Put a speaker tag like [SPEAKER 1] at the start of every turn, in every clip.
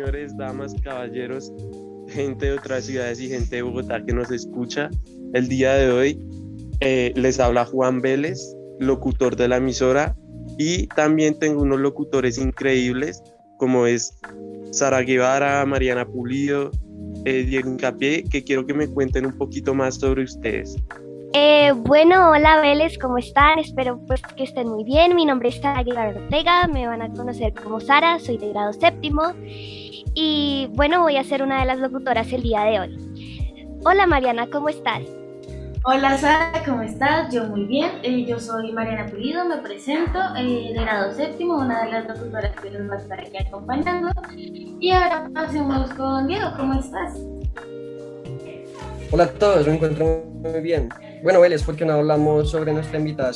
[SPEAKER 1] señores, damas, caballeros, gente de otras ciudades y gente de Bogotá que nos escucha. El día de hoy eh, les habla Juan Vélez, locutor de la emisora, y también tengo unos locutores increíbles como es Sara Guevara, Mariana Pulido, eh, Diego Incapié, que quiero que me cuenten un poquito más sobre ustedes.
[SPEAKER 2] Eh, bueno, hola Vélez, ¿cómo están? Espero pues que estén muy bien. Mi nombre es Sara Guevara Ortega, me van a conocer como Sara, soy de grado séptimo y bueno, voy a ser una de las locutoras el día de hoy. Hola Mariana, ¿cómo estás?
[SPEAKER 3] Hola Sara, ¿cómo estás? Yo muy bien. Eh, yo soy Mariana Pulido, me presento eh, de grado séptimo, una de las locutoras que nos va a estar aquí acompañando. Y ahora pasemos con Diego, ¿cómo estás?
[SPEAKER 4] Hola a todos, me encuentro muy bien. Bueno, Vélez, ¿por qué no hablamos sobre nuestra invitada?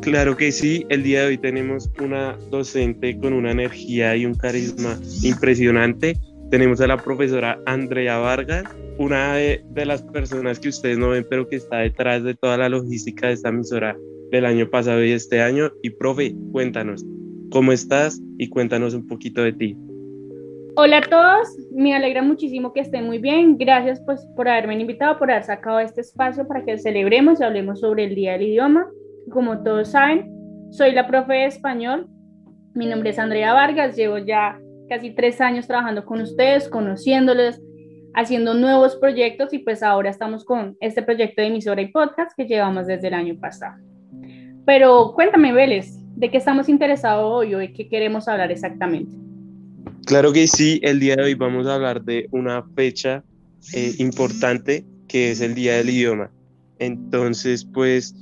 [SPEAKER 1] Claro que sí, el día de hoy tenemos una docente con una energía y un carisma impresionante. Tenemos a la profesora Andrea Vargas, una de, las personas que ustedes no ven, pero que está detrás de toda la logística de esta emisora del año pasado y este año. Y profe, cuéntanos, ¿cómo estás? Y cuéntanos un poquito de ti.
[SPEAKER 5] Hola a todos, me alegra muchísimo que estén muy bien. Gracias pues por haberme invitado, por haber sacado este espacio para que celebremos y hablemos sobre el Día del Idioma. Como todos saben, soy la profe de español. Mi nombre es Andrea Vargas, llevo ya casi tres años trabajando con ustedes, conociéndoles, haciendo nuevos proyectos y pues ahora estamos con este proyecto de emisora y podcast que llevamos desde el año pasado. Pero cuéntame, Vélez, ¿de qué estamos interesados hoy o de qué queremos hablar exactamente?
[SPEAKER 1] Claro que sí, el día de hoy vamos a hablar de una fecha eh, importante que es el Día del Idioma. Entonces, pues,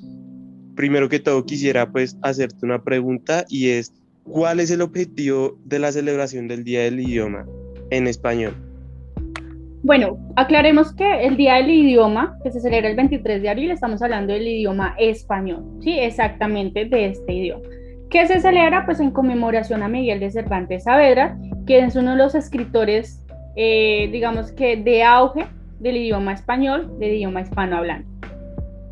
[SPEAKER 1] primero que todo quisiera pues hacerte una pregunta y es, ¿cuál es el objetivo de la celebración del Día del Idioma en español?
[SPEAKER 5] Bueno, aclaremos que el Día del Idioma, que se celebra el 23 de abril, estamos hablando del idioma español, ¿sí? Exactamente de este idioma. ¿Qué se celebra? Pues en conmemoración a Miguel de Cervantes Saavedra, que es uno de los escritores, eh, digamos que de auge del idioma español, del idioma hispanohablante.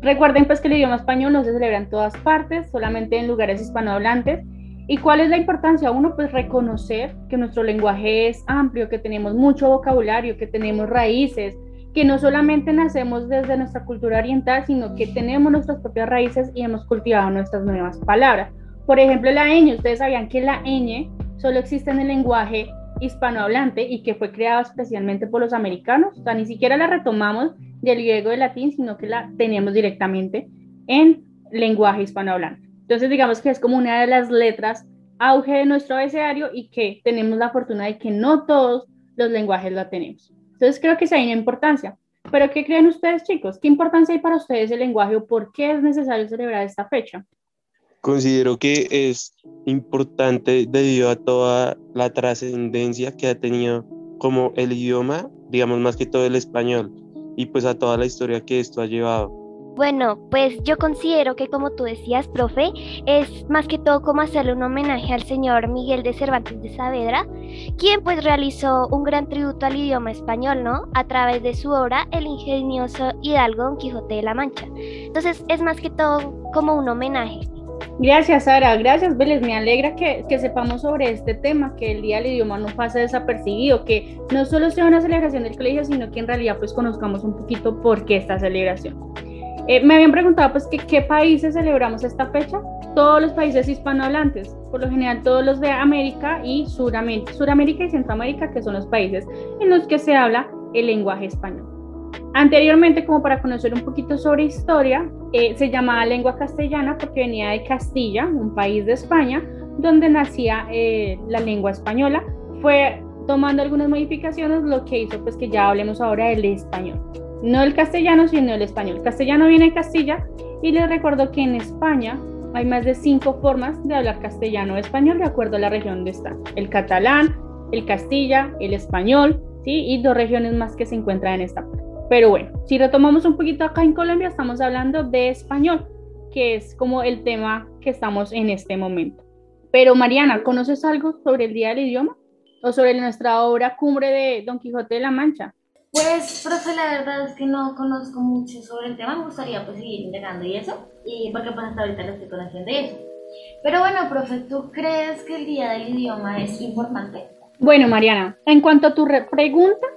[SPEAKER 5] Recuerden pues que el idioma español no se celebra en todas partes, solamente en lugares hispanohablantes. ¿Y cuál es la importancia? Uno, pues reconocer que nuestro lenguaje es amplio, que tenemos mucho vocabulario, que tenemos raíces, que no solamente nacemos desde nuestra cultura oriental, sino que tenemos nuestras propias raíces y hemos cultivado nuestras nuevas palabras. Por ejemplo, la ñ, ustedes sabían que la ñ solo existe en el lenguaje hispanohablante y que fue creada especialmente por los americanos. O sea, ni siquiera la retomamos del griego del latín, sino que la teníamos directamente en lenguaje hispanohablante. Entonces, digamos que es como una de las letras auge de nuestro abecedario y que tenemos la fortuna de que no todos los lenguajes la tenemos. Entonces, creo que esa hay una importancia. Pero, ¿qué creen ustedes, chicos? ¿Qué importancia hay para ustedes el lenguaje o por qué es necesario celebrar esta fecha?
[SPEAKER 1] Considero que es importante debido a toda la trascendencia que ha tenido como el idioma, digamos más que todo el español, y pues a toda la historia que esto ha llevado.
[SPEAKER 2] Bueno, pues yo considero que como tú decías, profe, es más que todo como hacerle un homenaje al señor Miguel de Cervantes de Saavedra, quien pues realizó un gran tributo al idioma español, ¿no? A través de su obra El ingenioso hidalgo Don Quijote de la Mancha. Entonces es más que todo como un homenaje.
[SPEAKER 5] Gracias, Sara. Gracias, Vélez. Me alegra que, sepamos sobre este tema, que el Día del Idioma no pase desapercibido, que no solo sea una celebración del colegio, sino que en realidad pues conozcamos un poquito por qué esta celebración. Eh, me habían preguntado pues que qué países celebramos esta fecha. Todos los países hispanohablantes, por lo general todos los de América y Suramérica, Suramérica y Centroamérica, que son los países en los que se habla el lenguaje español. Anteriormente, como para conocer un poquito sobre historia, eh, se llamaba lengua castellana porque venía de Castilla, un país de España, donde nacía eh, la lengua española. Fue tomando algunas modificaciones lo que hizo pues que ya hablemos ahora del español. No el castellano, sino el español. Castellano viene de Castilla y les recuerdo que en España hay más de cinco formas de hablar castellano o español de acuerdo a la región donde está. El catalán, el castilla, el español, ¿sí? y dos regiones más que se encuentran en esta parte. Pero bueno, si retomamos un poquito acá en Colombia, estamos hablando de español, que es como el tema que estamos en este momento. Pero Mariana, ¿conoces algo sobre el Día del Idioma? ¿O sobre nuestra obra cumbre de Don Quijote de la Mancha?
[SPEAKER 3] Pues, profe, la verdad es que no conozco mucho sobre el tema, me gustaría pues seguir indagando y eso, y porque pues hasta ahorita lo estoy conociendo de eso. Pero bueno, profe, ¿tú crees que el Día del Idioma es importante?
[SPEAKER 5] Bueno, Mariana, en cuanto a tu pregunta,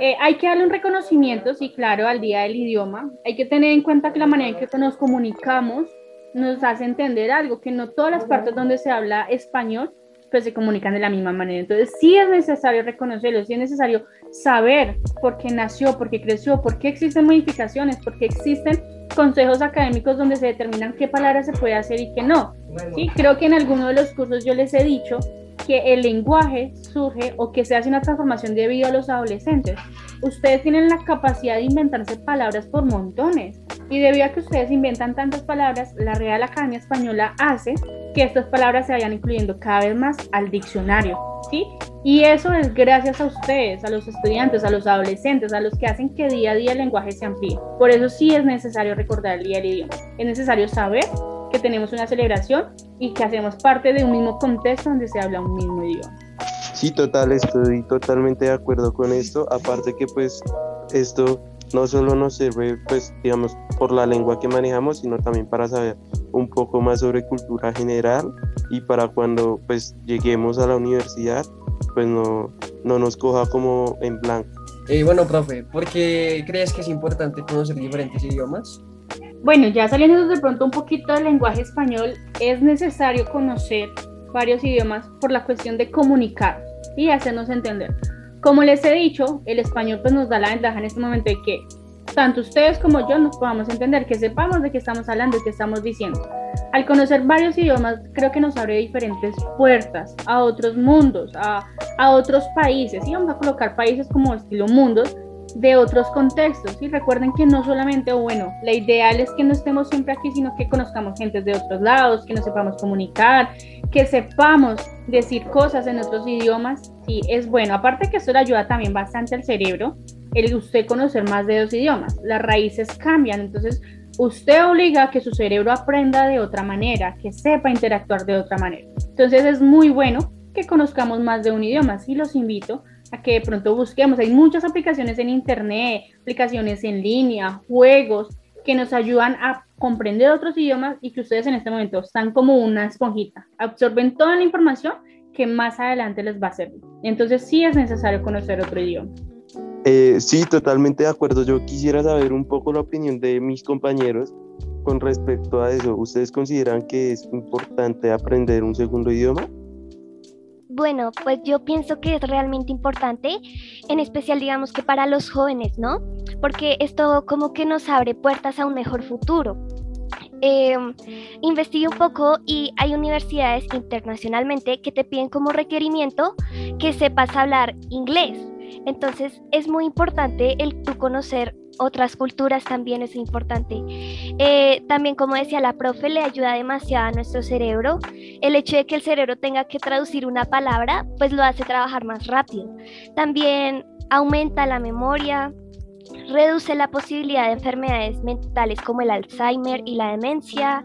[SPEAKER 5] eh, hay que darle un reconocimiento, sí, claro, al día del idioma. Hay que tener en cuenta que la manera en que nos comunicamos nos hace entender algo, que no todas las partes donde se habla español pues se comunican de la misma manera. Entonces sí es necesario reconocerlo, sí es necesario saber por qué nació, por qué creció, por qué existen modificaciones, por qué existen consejos académicos donde se determinan qué palabras se puede hacer y qué no. Sí, creo que en alguno de los cursos yo les he dicho que el lenguaje surge o que se hace una transformación debido a los adolescentes. Ustedes tienen la capacidad de inventarse palabras por montones y debido a que ustedes inventan tantas palabras, la Real Academia Española hace que estas palabras se vayan incluyendo cada vez más al diccionario, ¿sí? Y eso es gracias a ustedes, a los estudiantes, a los adolescentes, a los que hacen que día a día el lenguaje se amplíe. Por eso sí es necesario recordar el día del idioma. Es necesario saber que tenemos una celebración y que hacemos parte de un mismo contexto donde se habla un mismo idioma.
[SPEAKER 1] Sí, total, estoy totalmente de acuerdo con esto. Aparte que pues esto no solo nos sirve, pues, digamos, por la lengua que manejamos, sino también para saber un poco más sobre cultura general y para cuando, pues, lleguemos a la universidad, pues, no, no nos coja como en blanco.
[SPEAKER 4] Eh, bueno, profe, ¿por qué crees que es importante conocer diferentes idiomas?
[SPEAKER 5] Bueno, ya saliendo de pronto un poquito del lenguaje español, es necesario conocer varios idiomas por la cuestión de comunicar y hacernos entender. Como les he dicho, el español pues nos da la ventaja en este momento de que tanto ustedes como yo nos podamos entender, que sepamos de qué estamos hablando y qué estamos diciendo. Al conocer varios idiomas, creo que nos abre diferentes puertas a otros mundos, a, a otros países. Y vamos a colocar países como estilo mundos, de otros contextos. Y recuerden que no solamente, bueno, la ideal es que no estemos siempre aquí, sino que conozcamos gente de otros lados, que nos sepamos comunicar, que sepamos decir cosas en otros idiomas. Sí, es bueno. Aparte que eso le ayuda también bastante al cerebro, el usted conocer más de dos idiomas. Las raíces cambian, entonces usted obliga a que su cerebro aprenda de otra manera, que sepa interactuar de otra manera. Entonces es muy bueno que conozcamos más de un idioma. Sí los invito a que de pronto busquemos. Hay muchas aplicaciones en Internet, aplicaciones en línea, juegos que nos ayudan a comprender otros idiomas y que ustedes en este momento están como una esponjita, absorben toda la información que más adelante les va a servir. Entonces sí es necesario conocer otro idioma.
[SPEAKER 1] Eh, sí, totalmente de acuerdo. Yo quisiera saber un poco la opinión de mis compañeros con respecto a eso. ¿Ustedes consideran que es importante aprender un segundo idioma?
[SPEAKER 2] Bueno, pues yo pienso que es realmente importante, en especial digamos que para los jóvenes, ¿no? Porque esto como que nos abre puertas a un mejor futuro. Eh, un poco y hay universidades internacionalmente que te piden como requerimiento que sepas hablar inglés. Entonces es muy importante el tú conocer otras culturas también es importante. Eh, también, como decía la profe, le ayuda demasiado a nuestro cerebro. El hecho de que el cerebro tenga que traducir una palabra, pues lo hace trabajar más rápido. También aumenta la memoria, reduce la posibilidad de enfermedades mentales como el Alzheimer y la demencia.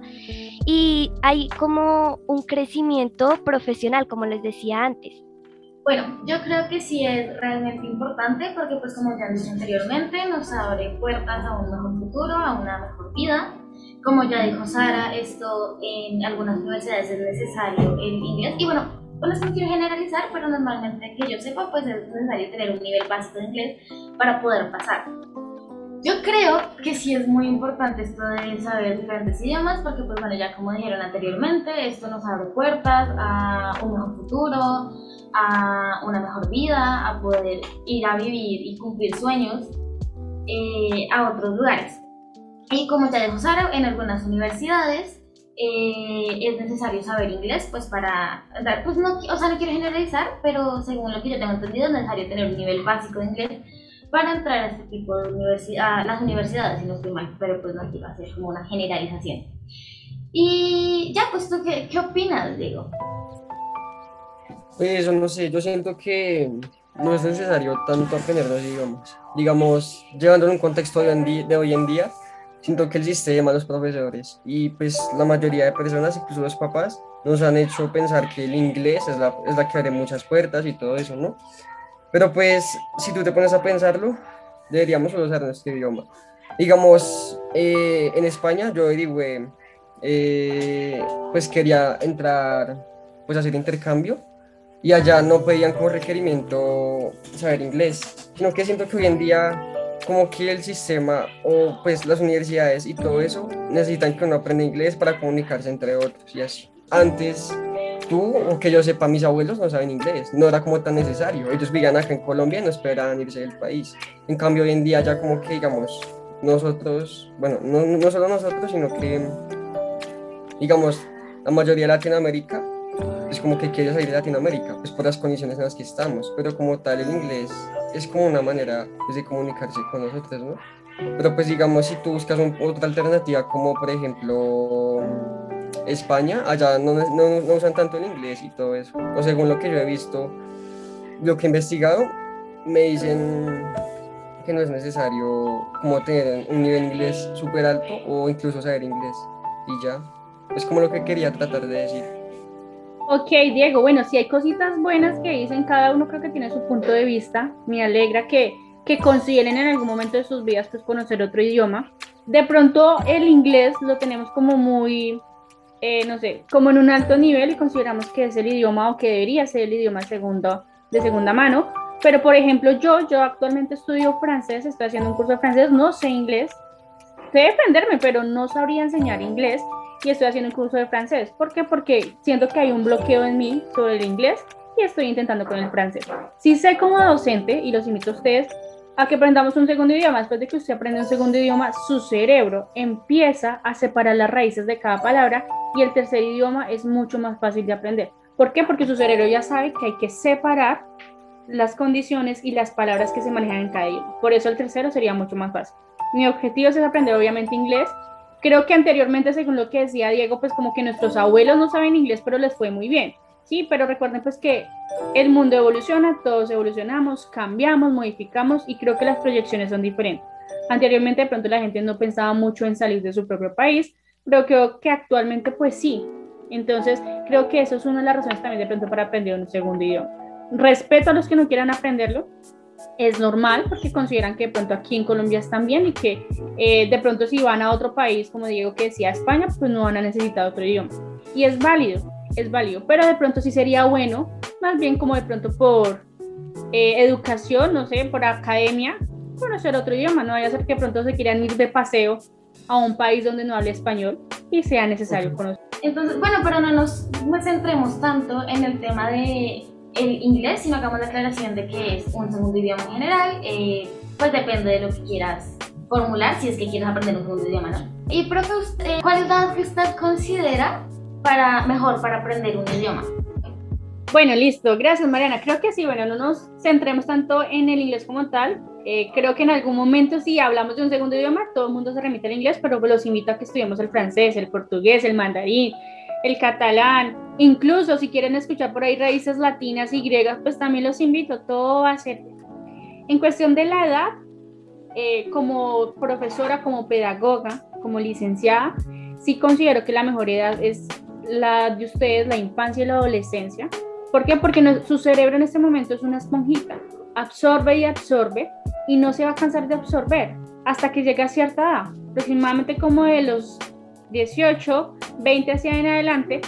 [SPEAKER 2] Y hay como un crecimiento profesional, como les decía antes.
[SPEAKER 3] Bueno, yo creo que sí es realmente importante porque pues como ya dije anteriormente nos abre puertas a un mejor futuro, a una mejor vida. Como ya dijo Sara, esto en algunas universidades es necesario el inglés y bueno, pues no quiero generalizar, pero normalmente que yo sepa pues es necesario tener un nivel básico de inglés para poder pasar. Yo creo que sí es muy importante esto de saber diferentes idiomas porque pues bueno, ya como dijeron anteriormente, esto nos abre puertas a un mejor futuro, a una mejor vida, a poder ir a vivir y cumplir sueños eh, a otros lugares. Y como ya dijo Sara, en algunas universidades eh, es necesario saber inglés, pues para, pues no, o sea, no quiero generalizar, pero según lo que yo tengo entendido, es necesario tener un nivel básico de inglés para entrar a este tipo de universidad, las universidades, si no estoy mal, pero pues no quiero hacer como una generalización. Y ya, pues tú, ¿qué, qué opinas, Diego?
[SPEAKER 4] Pues no sé, yo siento que no es necesario tanto aprender los idiomas. Digamos, llevándolo en un contexto de hoy, en día, siento que el sistema, los profesores y pues la mayoría de personas, incluso los papás, nos han hecho pensar que el inglés es la, es la que abre muchas puertas y todo eso, ¿no? Pero pues, si tú te pones a pensarlo, deberíamos usar nuestro idioma. Digamos, eh, en España yo digo, eh, pues quería entrar, pues hacer intercambio y allá no pedían como requerimiento saber inglés, sino que siento que hoy en día como que el sistema o pues las universidades y todo eso necesitan que uno aprenda inglés para comunicarse entre otros y así. Antes tú o que yo sepa mis abuelos no saben inglés, no era como tan necesario. Ellos vivían acá en Colombia y no esperaban irse del país. En cambio hoy en día ya como que digamos nosotros, bueno, no, no solo nosotros, sino que digamos la mayoría de Latinoamérica es como que quiere salir de Latinoamérica, pues por las condiciones en las que estamos, pero como tal el inglés es como una manera pues, de comunicarse con nosotros, ¿no? Pero pues digamos, si tú buscas otra alternativa como por ejemplo España, allá no, no, no, usan tanto el inglés y todo eso, o según lo que yo he visto, lo que he investigado, me dicen que no es necesario como tener un nivel inglés súper alto o incluso saber inglés y ya. Es como lo que quería tratar de decir.
[SPEAKER 5] Ok, Diego, bueno, si hay cositas buenas que dicen, cada uno creo que tiene su punto de vista. Me alegra que, que consideren en algún momento de sus vidas pues conocer otro idioma. De pronto el inglés lo tenemos como muy, eh, no sé, como en un alto nivel y consideramos que es el idioma o que debería ser el idioma segundo, de segunda mano. Pero por ejemplo yo, yo actualmente estudio francés, estoy haciendo un curso de francés, no sé inglés. Sé defenderme, pero no sabría enseñar inglés y estoy haciendo un curso de francés. ¿Por qué? Porque siento que hay un bloqueo en mí sobre el inglés y estoy intentando con el francés. Si sé como docente, y los invito a ustedes a que aprendamos un segundo idioma, después de que usted aprende un segundo idioma, su cerebro empieza a separar las raíces de cada palabra y el tercer idioma es mucho más fácil de aprender. ¿Por qué? Porque su cerebro ya sabe que hay que separar las condiciones y las palabras que se manejan en cada idioma. Por eso el tercero sería mucho más fácil. Mi objetivo es aprender obviamente inglés Creo que anteriormente, según lo que decía Diego, pues como que nuestros abuelos no saben inglés, pero les fue muy bien. Sí, pero recuerden pues que el mundo evoluciona, todos evolucionamos, cambiamos, modificamos y creo que las proyecciones son diferentes. Anteriormente de pronto la gente no pensaba mucho en salir de su propio país, pero creo que actualmente pues sí. Entonces creo que eso es una de las razones también de pronto para aprender un segundo idioma. Respeto a los que no quieran aprenderlo, es normal porque consideran que de pronto aquí en Colombia están bien y que eh, de pronto si van a otro país, como Diego que decía España, pues no van a necesitar otro idioma. Y es válido, es válido, pero de pronto sí sería bueno, más bien como de pronto por eh, educación, no sé, por academia, conocer otro idioma, no vaya a ser que de pronto se quieran ir de paseo a un país donde no hable español y sea necesario conocer.
[SPEAKER 3] Entonces, bueno, pero no nos centremos tanto en el tema de el inglés, sino hagamos la aclaración de que es un segundo idioma en general, eh, pues depende de lo que quieras formular, si es que quieres aprender un segundo idioma, ¿no? Y profe, ¿cuál la que usted considera para, mejor para aprender un idioma?
[SPEAKER 5] Bueno, listo. Gracias, Mariana. Creo que sí, bueno, no nos centremos tanto en el inglés como tal. Eh, creo que en algún momento si hablamos de un segundo idioma, todo el mundo se remite al inglés, pero los invito a que estudiemos el francés, el portugués, el mandarín, el catalán, incluso si quieren escuchar por ahí raíces latinas y griegas, pues también los invito, todo va a ser. En cuestión de la edad, eh, como profesora, como pedagoga, como licenciada, sí considero que la mejor edad es la de ustedes, la infancia y la adolescencia. ¿Por qué? Porque su cerebro en este momento es una esponjita, absorbe y absorbe y no se va a cansar de absorber hasta que llegue a cierta edad, aproximadamente como de los 18, 20 hacia en adelante,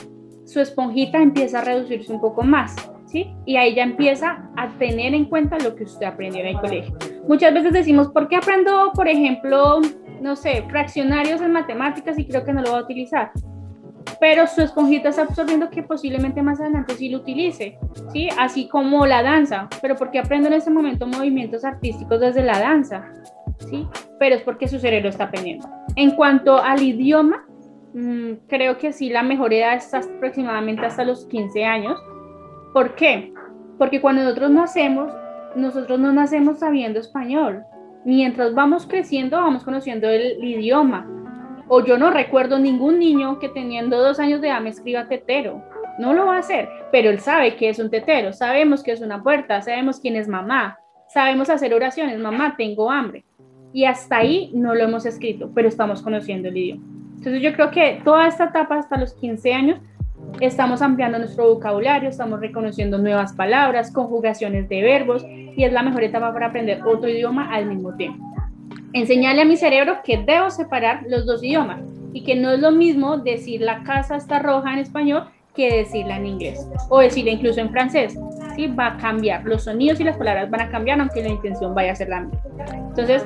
[SPEAKER 5] su esponjita empieza a reducirse un poco más, ¿sí? Y ahí ya empieza a tener en cuenta lo que usted aprendió en el colegio. Muchas veces decimos, ¿por qué aprendo, por ejemplo, no sé, fraccionarios en matemáticas y creo que no lo va a utilizar? Pero su esponjita está absorbiendo que posiblemente más adelante sí lo utilice, ¿sí? Así como la danza, pero ¿por qué aprendo en ese momento movimientos artísticos desde la danza? ¿Sí? Pero es porque su cerebro está aprendiendo. En cuanto al idioma, Mm, creo que sí, la mejor edad es aproximadamente hasta los 15 años. ¿Por qué? Porque cuando nosotros nacemos, nosotros no nacemos sabiendo español. Mientras vamos creciendo, vamos conociendo el, idioma. O yo no recuerdo ningún niño que teniendo dos años de edad me escriba tetero. No lo va a hacer, pero él sabe que es un tetero, sabemos que es una puerta, sabemos quién es mamá, sabemos hacer oraciones, mamá, tengo hambre. Y hasta ahí no lo hemos escrito, pero estamos conociendo el idioma. Entonces yo creo que toda esta etapa hasta los 15 años estamos ampliando nuestro vocabulario, estamos reconociendo nuevas palabras, conjugaciones de verbos y es la mejor etapa para aprender otro idioma al mismo tiempo. Enseñarle a mi cerebro que debo separar los dos idiomas y que no es lo mismo decir la casa está roja en español que decirla en inglés o decirla incluso en francés. ¿sí? Va a cambiar, los sonidos y las palabras van a cambiar aunque la intención vaya a ser la misma. Entonces,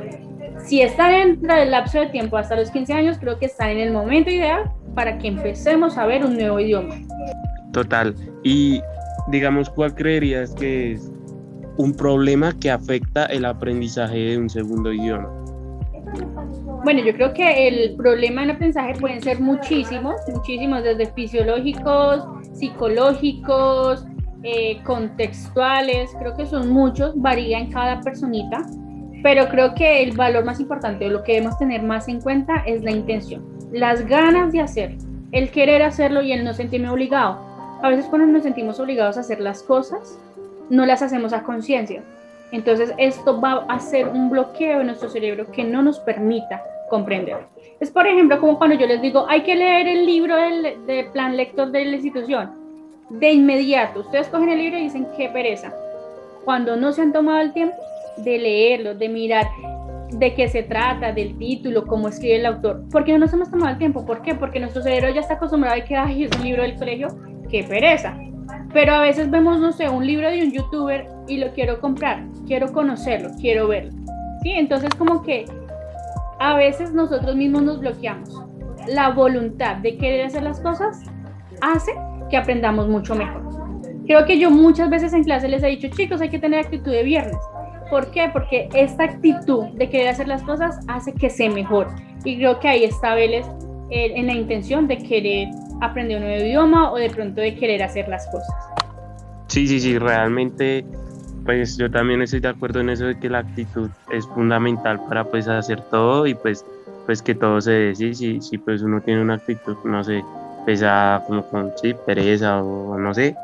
[SPEAKER 5] si están dentro del lapso de tiempo hasta los 15 años, creo que están en el momento ideal para que empecemos a ver un nuevo idioma.
[SPEAKER 1] Total. Y digamos, ¿cuál creerías que es un problema que afecta el aprendizaje de un segundo idioma?
[SPEAKER 5] Bueno, yo creo que el problema en aprendizaje pueden ser muchísimos, muchísimos, desde fisiológicos, psicológicos, eh, contextuales, creo que son muchos, varía en cada personita, pero creo que el valor más importante o lo que debemos tener más en cuenta es la intención, las ganas de hacer, el querer hacerlo y el no sentirme obligado. A veces cuando nos sentimos obligados a hacer las cosas, no las hacemos a conciencia. Entonces esto va a ser un bloqueo en nuestro cerebro que no nos permita comprender. Es por ejemplo como cuando yo les digo, hay que leer el libro del, de plan lector de la institución. De inmediato, ustedes cogen el libro y dicen, qué pereza. Cuando no se han tomado el tiempo de leerlo, de mirar de qué se trata, del título, cómo escribe el autor. ¿Por qué no nos hemos tomado el tiempo? ¿Por qué? Porque nuestro cerebro ya está acostumbrado a que Ay, es un libro del colegio, qué pereza. Pero a veces vemos, no sé, un libro de un youtuber y lo quiero comprar, quiero conocerlo, quiero verlo. ¿Sí? Entonces como que a veces nosotros mismos nos bloqueamos. La voluntad de querer hacer las cosas hace que aprendamos mucho mejor. Creo que yo muchas veces en clase les he dicho, chicos, hay que tener actitud de viernes. ¿Por qué? Porque esta actitud de querer hacer las cosas hace que se mejore. Y creo que ahí está Vélez eh, en la intención de querer aprender un nuevo idioma o de pronto de querer hacer las cosas.
[SPEAKER 1] Sí, sí, sí, realmente pues yo también estoy de acuerdo en eso de que la actitud es fundamental para pues hacer todo y pues pues que todo se dé, sí, sí, sí, pues uno tiene una actitud, no sé, pesada como con sí, pereza o no sé,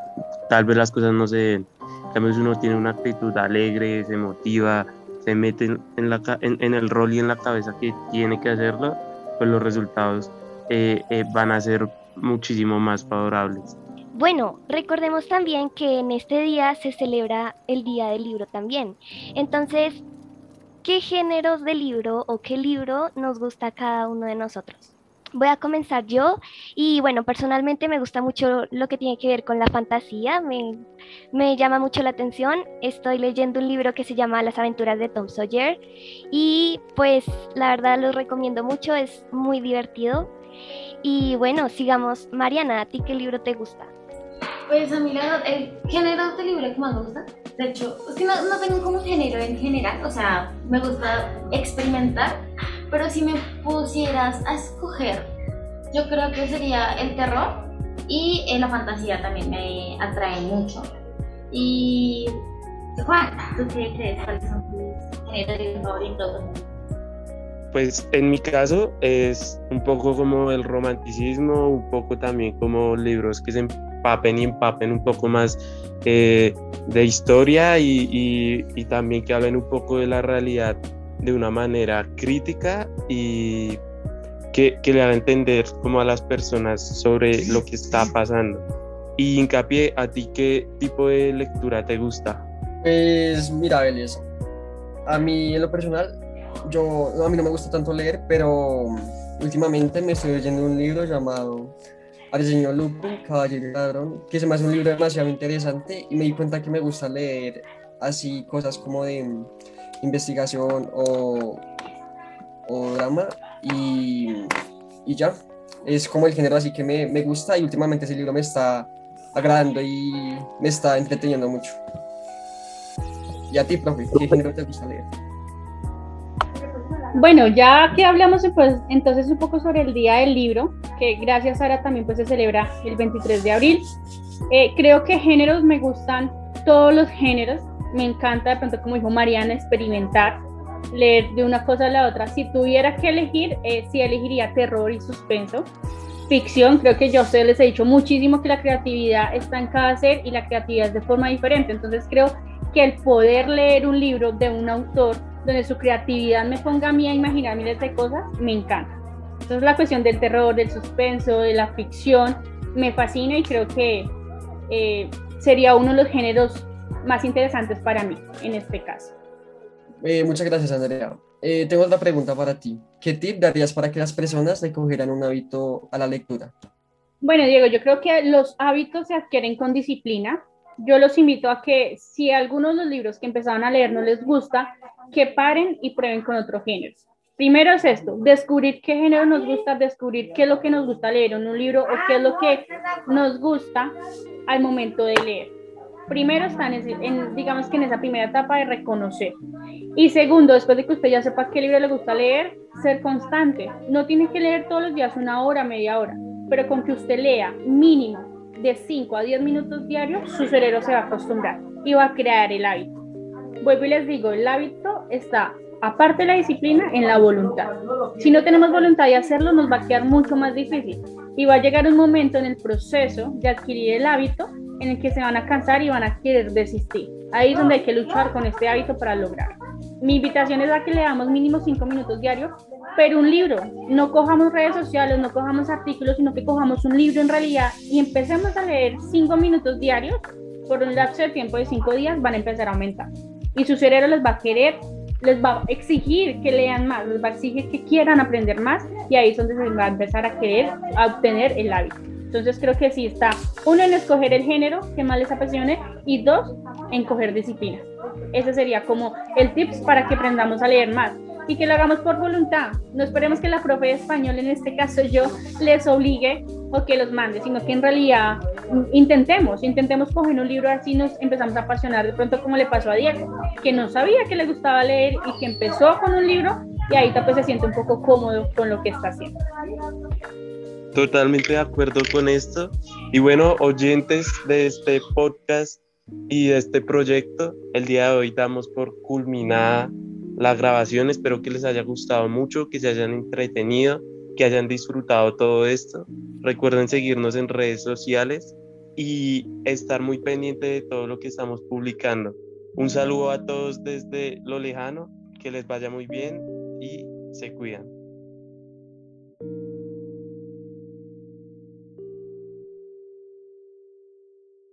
[SPEAKER 1] tal vez las cosas no se den. También si uno tiene una actitud alegre, se motiva, se mete en, la, en, el rol y en la cabeza que tiene que hacerlo, pues los resultados eh, eh, van a ser muchísimo más favorables.
[SPEAKER 2] Bueno, recordemos también que en este día se celebra el Día del Libro también. Entonces, ¿qué géneros de libro o qué libro nos gusta a cada uno de nosotros? Voy a comenzar yo y bueno, personalmente me gusta mucho lo que tiene que ver con la fantasía, me, me llama mucho la atención. Estoy leyendo un libro que se llama Las aventuras de Tom Sawyer y pues la verdad lo recomiendo mucho, es muy divertido. Y bueno, sigamos. Mariana, ¿a ti qué libro te gusta?
[SPEAKER 3] Pues a mí la verdad, el género de libro que más me gusta, de hecho, es que no, no tengo como género en general, o sea, me gusta experimentar, pero si me pusieras a escoger, yo creo que sería el terror y eh, la fantasía también me atrae mucho. Y Juan, ¿tú crees? ¿Cuáles son tus géneros favoritos?
[SPEAKER 1] Pues en mi caso es un poco como el romanticismo, un poco también como libros que se empapen y empapen un poco más eh, de historia y, también que hablen un poco de la realidad de una manera crítica y que, le haga entender como a las personas sobre lo que está pasando. Y hincapié, ¿a ti qué tipo de lectura te gusta?
[SPEAKER 4] Pues mira, Belis, a mí en lo personal, yo, a mí no me gusta tanto leer, pero últimamente me estoy leyendo un libro llamado señor Lupin, Caballero y Ladrón, que se me hace un libro demasiado interesante y me di cuenta que me gusta leer así cosas como de investigación o, o drama y, y, ya, es como el género así que me, me gusta y últimamente ese libro me está agradando y me está entreteniendo mucho. ¿Y a ti, profe, qué género te gusta leer?
[SPEAKER 5] Bueno, ya que hablamos pues, entonces un poco sobre el Día del Libro, que gracias Sara también pues se celebra el 23 de abril. Eh, creo que géneros me gustan todos los géneros. Me encanta de pronto, como dijo Mariana, experimentar, leer de una cosa a la otra. Si tuviera que elegir, eh, sí elegiría terror y suspenso. Ficción, creo que yo ustedes les he dicho muchísimo que la creatividad está en cada ser y la creatividad es de forma diferente. Entonces creo que el poder leer un libro de un autor donde su creatividad me ponga a mí a imaginar miles de cosas, me encanta. Entonces la cuestión del terror, del suspenso, de la ficción, me fascina y creo que eh, sería uno de los géneros más interesantes para mí en este caso.
[SPEAKER 4] Eh, muchas gracias, Andrea. Eh, tengo otra pregunta para ti. ¿Qué tip darías para que las personas le cogieran un hábito a la lectura?
[SPEAKER 5] Bueno, Diego, yo creo que los hábitos se adquieren con disciplina. Yo los invito a que si algunos de los libros que empezaron a leer no les gusta, que paren y prueben con otros géneros. Primero es esto, descubrir qué género nos gusta, descubrir qué es lo que nos gusta leer en un libro o qué es lo que nos gusta al momento de leer. Primero están en, digamos que en esa primera etapa de reconocer. Y segundo, después de que usted ya sepa qué libro le gusta leer, ser constante. No tiene que leer todos los días una hora, media hora, pero con que usted lea mínimo de 5 a 10 minutos diarios, su cerebro se va a acostumbrar y va a crear el hábito. Vuelvo y les digo, el hábito está aparte de la disciplina, en la voluntad. Si no tenemos voluntad de hacerlo, nos va a quedar mucho más difícil. Y va a llegar un momento en el proceso de adquirir el hábito en el que se van a cansar y van a querer desistir. Ahí es donde hay que luchar con este hábito para lograrlo. Mi invitación es a que leamos mínimo cinco minutos diarios, pero un libro. No cojamos redes sociales, no cojamos artículos, sino que cojamos un libro en realidad y empecemos a leer cinco minutos diarios. Por un lapso de tiempo de cinco días van a empezar a aumentar. Y su cerebro les va a querer les va a exigir que lean más, les va a exigir que quieran aprender más y ahí es donde se va a empezar a querer a obtener el hábito. Entonces creo que sí está, uno en escoger el género que más les apasione y dos en coger disciplina. Ese sería como el tips para que aprendamos a leer más y que lo hagamos por voluntad. No esperemos que la profe de español, en este caso yo, les obligue o que los mande, sino que en realidad intentemos, intentemos coger un libro así nos empezamos a apasionar de pronto como le pasó a Diego, que no sabía que le gustaba leer y que empezó con un libro y ahí pues se siente un poco cómodo con lo que está haciendo.
[SPEAKER 1] Totalmente de acuerdo con esto. Y bueno, oyentes de este podcast y de este proyecto, el día de hoy damos por culminada la grabación. Espero que les haya gustado mucho, que se hayan entretenido, que hayan disfrutado todo esto. Recuerden seguirnos en redes sociales y estar muy pendiente de todo lo que estamos publicando. Un saludo a todos desde lo lejano, que les vaya muy bien y se cuidan.